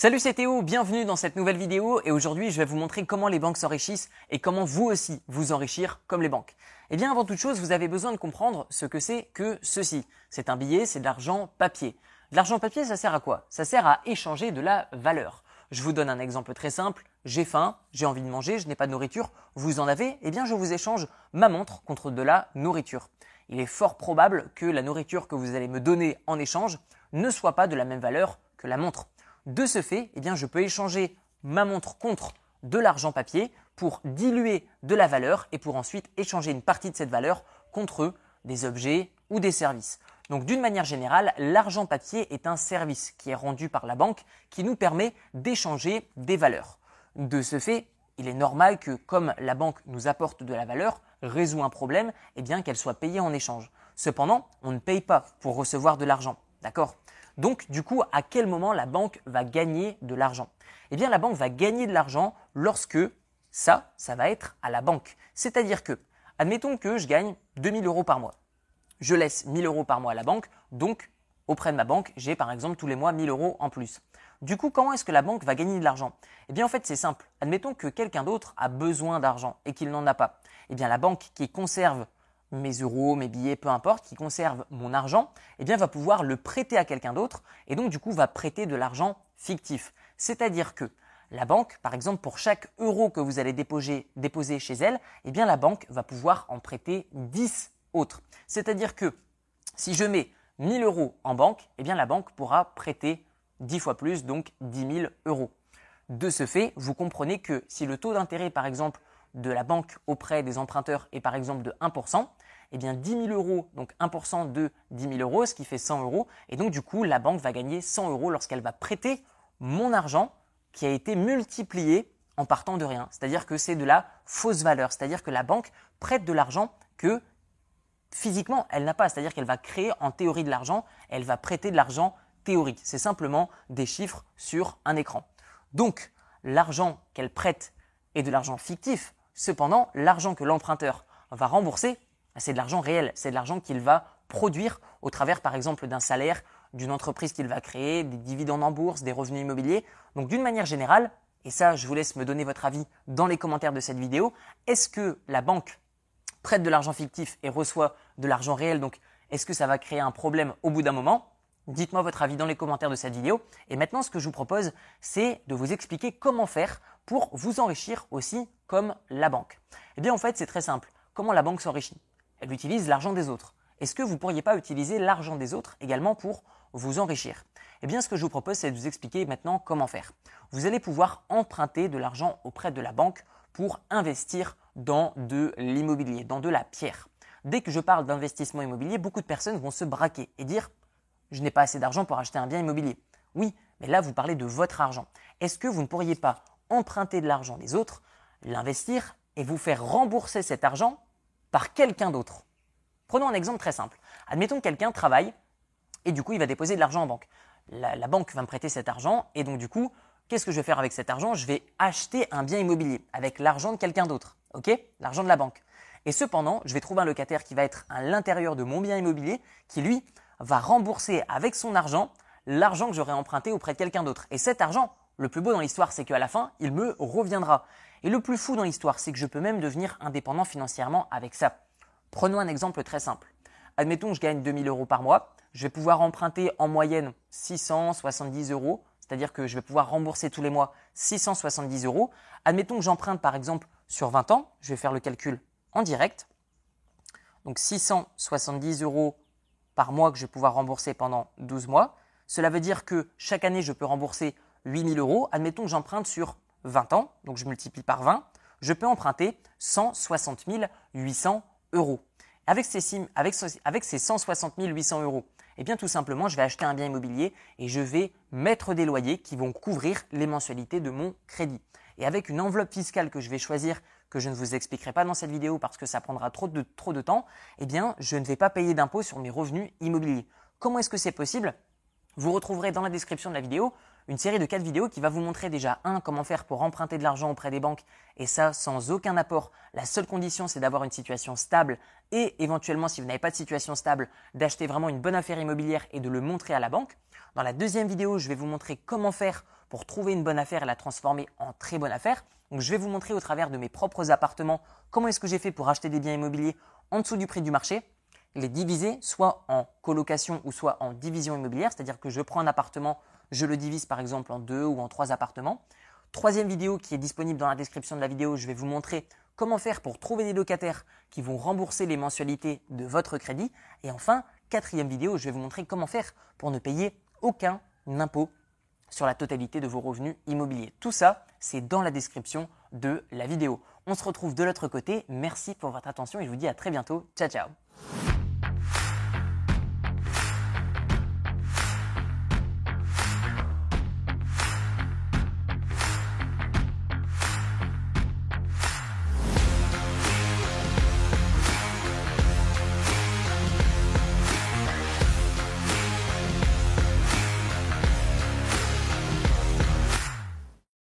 Salut c'est Théo, bienvenue dans cette nouvelle vidéo et aujourd'hui je vais vous montrer comment les banques s'enrichissent et comment vous aussi vous enrichir comme les banques. Eh bien avant toute chose vous avez besoin de comprendre ce que c'est que ceci. C'est un billet, c'est de l'argent papier. L'argent papier ça sert à quoi? Ça sert à échanger de la valeur. Je vous donne un exemple très simple, j'ai faim, j'ai envie de manger, je n'ai pas de nourriture, vous en avez, eh bien je vous échange ma montre contre de la nourriture. Il est fort probable que la nourriture que vous allez me donner en échange ne soit pas de la même valeur que la montre. De ce fait, eh je peux échanger ma montre contre de l'argent papier pour diluer de la valeur et pour ensuite échanger une partie de cette valeur contre des objets ou des services. Donc d'une manière générale, l'argent papier est un service qui est rendu par la banque qui nous permet d'échanger des valeurs. De ce fait, il est normal que comme la banque nous apporte de la valeur, résout un problème, eh bien qu'elle soit payée en échange. Cependant, on ne paye pas pour recevoir de l'argent. D'accord? Donc, du coup, à quel moment la banque va gagner de l'argent? Eh bien, la banque va gagner de l'argent lorsque ça, ça va être à la banque. C'est-à-dire que, admettons que je gagne 2000 euros par mois. Je laisse 1000 euros par mois à la banque, donc auprès de ma banque, j'ai par exemple tous les mois 1000 euros en plus. Du coup, comment est-ce que la banque va gagner de l'argent? Eh bien, en fait, c'est simple. Admettons que quelqu'un d'autre a besoin d'argent et qu'il n'en a pas. Eh bien, la banque qui conserve mes euros, mes billets, peu importe, qui conserve mon argent, eh bien, va pouvoir le prêter à quelqu'un d'autre et donc, du coup, va prêter de l'argent fictif. C'est-à-dire que la banque, par exemple, pour chaque euro que vous allez déposer, chez elle, eh bien, la banque va pouvoir en prêter 10 autres. C'est-à-dire que si je mets 1000 euros en banque, eh bien, la banque pourra prêter 10 fois plus, donc 10 000 euros. De ce fait, vous comprenez que si le taux d'intérêt, par exemple, de la banque auprès des emprunteurs est par exemple de 1%, eh bien 10 000 euros, donc 1% de 10 000 euros, ce qui fait 100 euros. Et donc du coup, la banque va gagner 100 euros lorsqu'elle va prêter mon argent qui a été multiplié en partant de rien. C'est-à-dire que c'est de la fausse valeur. C'est-à-dire que la banque prête de l'argent que physiquement, elle n'a pas. C'est-à-dire qu'elle va créer en théorie de l'argent, elle va prêter de l'argent théorique. C'est simplement des chiffres sur un écran. Donc, l'argent qu'elle prête est de l'argent fictif. Cependant, l'argent que l'emprunteur va rembourser c'est de l'argent réel, c'est de l'argent qu'il va produire au travers par exemple d'un salaire, d'une entreprise qu'il va créer, des dividendes en bourse, des revenus immobiliers. Donc d'une manière générale, et ça je vous laisse me donner votre avis dans les commentaires de cette vidéo, est-ce que la banque prête de l'argent fictif et reçoit de l'argent réel? Donc est-ce que ça va créer un problème au bout d'un moment? Dites-moi votre avis dans les commentaires de cette vidéo. Et maintenant, ce que je vous propose, c'est de vous expliquer comment faire pour vous enrichir aussi comme la banque. Eh bien, en fait, c'est très simple. Comment la banque s'enrichit? Elle utilise l'argent des autres. Est-ce que vous ne pourriez pas utiliser l'argent des autres également pour vous enrichir? Eh bien, ce que je vous propose, c'est de vous expliquer maintenant comment faire. Vous allez pouvoir emprunter de l'argent auprès de la banque pour investir dans de l'immobilier, dans de la pierre. Dès que je parle d'investissement immobilier, beaucoup de personnes vont se braquer et dire je n'ai pas assez d'argent pour acheter un bien immobilier. Oui, mais là, vous parlez de votre argent. Est-ce que vous ne pourriez pas emprunter de l'argent des autres, l'investir et vous faire rembourser cet argent par quelqu'un d'autre. Prenons un exemple très simple. Admettons que quelqu'un travaille et du coup il va déposer de l'argent en banque. La, banque va me prêter cet argent et donc du coup, qu'est-ce que je vais faire avec cet argent? Je vais acheter un bien immobilier avec l'argent de quelqu'un d'autre. OK? L'argent de la banque. Et cependant, je vais trouver un locataire qui va être à l'intérieur de mon bien immobilier qui lui va rembourser avec son argent l'argent que j'aurais emprunté auprès de quelqu'un d'autre. Et cet argent, le plus beau dans l'histoire, c'est qu'à la fin, il me reviendra. Et le plus fou dans l'histoire, c'est que je peux même devenir indépendant financièrement avec ça. Prenons un exemple très simple. Admettons que je gagne 2000 euros par mois. Je vais pouvoir emprunter en moyenne 670 euros, c'est-à-dire que je vais pouvoir rembourser tous les mois 670 euros. Admettons que j'emprunte par exemple sur 20 ans. Je vais faire le calcul en direct. Donc 670 euros par mois que je vais pouvoir rembourser pendant 12 mois. Cela veut dire que chaque année, je peux rembourser 8000 euros. Admettons que j'emprunte sur 20 ans, donc je multiplie par 20, je peux emprunter 160 800 euros. Avec ces, avec, avec ces 160 800 euros, eh bien tout simplement, je vais acheter un bien immobilier et je vais mettre des loyers qui vont couvrir les mensualités de mon crédit. Et avec une enveloppe fiscale que je vais choisir, que je ne vous expliquerai pas dans cette vidéo parce que ça prendra trop de, trop de temps, eh bien je ne vais pas payer d'impôt sur mes revenus immobiliers. Comment est-ce que c'est possible? Vous retrouverez dans la description de la vidéo une série de quatre vidéos qui va vous montrer déjà un comment faire pour emprunter de l'argent auprès des banques et ça sans aucun apport. La seule condition c'est d'avoir une situation stable et éventuellement si vous n'avez pas de situation stable d'acheter vraiment une bonne affaire immobilière et de le montrer à la banque. Dans la deuxième vidéo, je vais vous montrer comment faire pour trouver une bonne affaire et la transformer en très bonne affaire. Donc je vais vous montrer au travers de mes propres appartements comment est-ce que j'ai fait pour acheter des biens immobiliers en dessous du prix du marché, les diviser soit en colocation ou soit en division immobilière, c'est-à-dire que je prends un appartement, je le divise par exemple en deux ou en trois appartements. Troisième vidéo qui est disponible dans la description de la vidéo, je vais vous montrer comment faire pour trouver des locataires qui vont rembourser les mensualités de votre crédit. Et enfin, quatrième vidéo, je vais vous montrer comment faire pour ne payer aucun impôt sur la totalité de vos revenus immobiliers. Tout ça, c'est dans la description de la vidéo. On se retrouve de l'autre côté. Merci pour votre attention et je vous dis à très bientôt. Ciao ciao